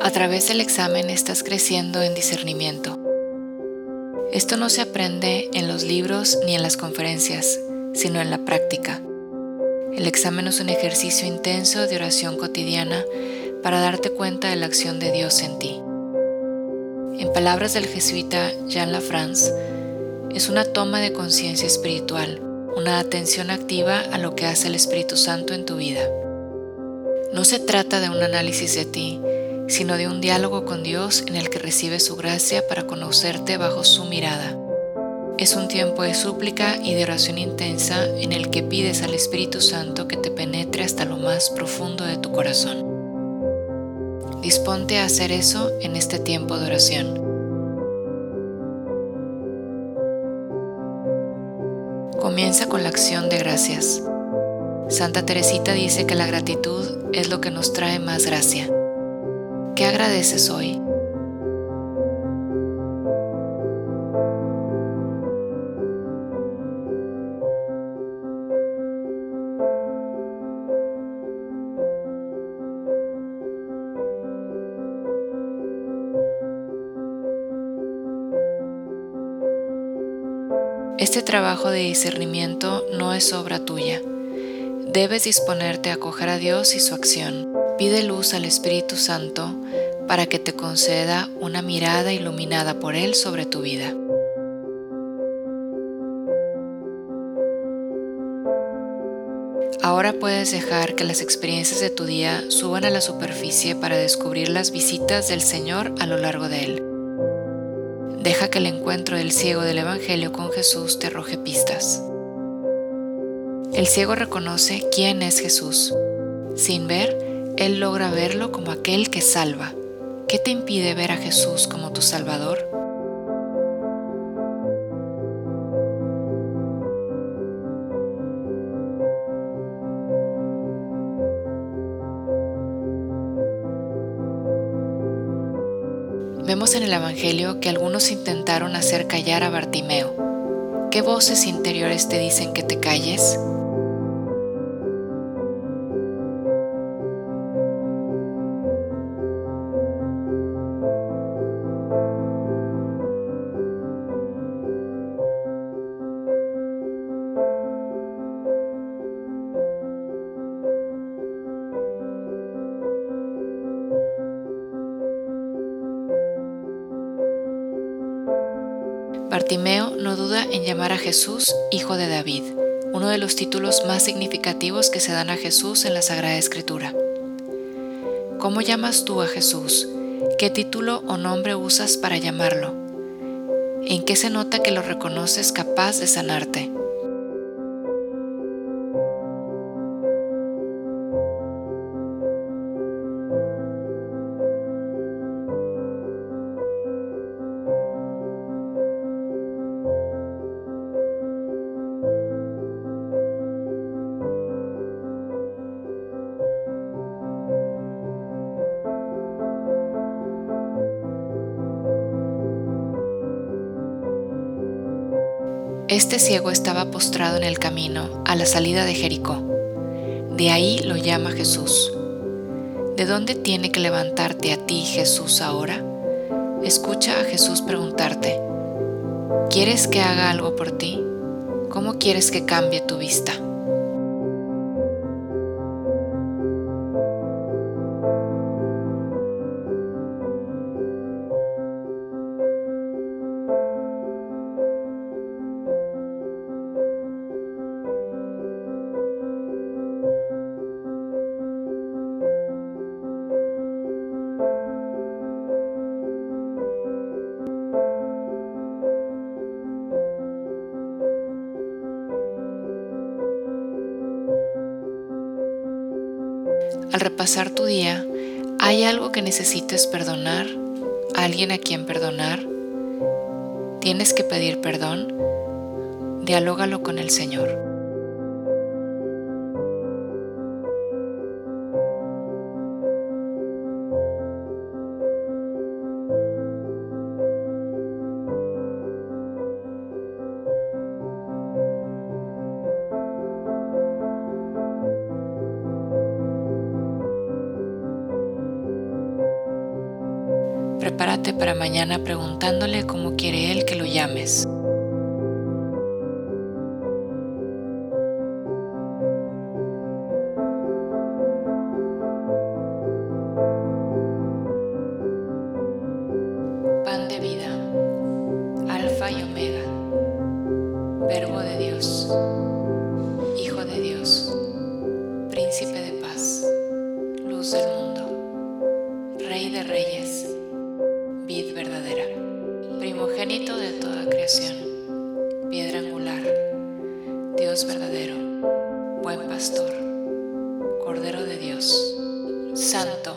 A través del examen estás creciendo en discernimiento. Esto no se aprende en los libros ni en las conferencias, sino en la práctica. El examen es un ejercicio intenso de oración cotidiana para darte cuenta de la acción de Dios en ti. En palabras del jesuita Jean Lafrance, es una toma de conciencia espiritual, una atención activa a lo que hace el Espíritu Santo en tu vida. No se trata de un análisis de ti, sino de un diálogo con Dios en el que recibes su gracia para conocerte bajo su mirada. Es un tiempo de súplica y de oración intensa en el que pides al Espíritu Santo que te penetre hasta lo más profundo de tu corazón. Disponte a hacer eso en este tiempo de oración. Comienza con la acción de gracias. Santa Teresita dice que la gratitud es lo que nos trae más gracia. ¿Qué agradeces hoy? Este trabajo de discernimiento no es obra tuya. Debes disponerte a acoger a Dios y su acción. Pide luz al Espíritu Santo para que te conceda una mirada iluminada por Él sobre tu vida. Ahora puedes dejar que las experiencias de tu día suban a la superficie para descubrir las visitas del Señor a lo largo de él. Deja que el encuentro del ciego del Evangelio con Jesús te arroje pistas. El ciego reconoce quién es Jesús. Sin ver, él logra verlo como aquel que salva. ¿Qué te impide ver a Jesús como tu Salvador? Vemos en el Evangelio que algunos intentaron hacer callar a Bartimeo. ¿Qué voces interiores te dicen que te calles? Bartimeo no duda en llamar a Jesús Hijo de David, uno de los títulos más significativos que se dan a Jesús en la Sagrada Escritura. ¿Cómo llamas tú a Jesús? ¿Qué título o nombre usas para llamarlo? ¿En qué se nota que lo reconoces capaz de sanarte? Este ciego estaba postrado en el camino a la salida de Jericó. De ahí lo llama Jesús. ¿De dónde tiene que levantarte a ti Jesús ahora? Escucha a Jesús preguntarte, ¿quieres que haga algo por ti? ¿Cómo quieres que cambie tu vista? Al repasar tu día, ¿hay algo que necesites perdonar? ¿Alguien a quien perdonar? ¿Tienes que pedir perdón? Dialógalo con el Señor. Prepárate para mañana preguntándole cómo quiere Él que lo llames. De toda creación, piedra angular, Dios verdadero, buen pastor, Cordero de Dios, Santo,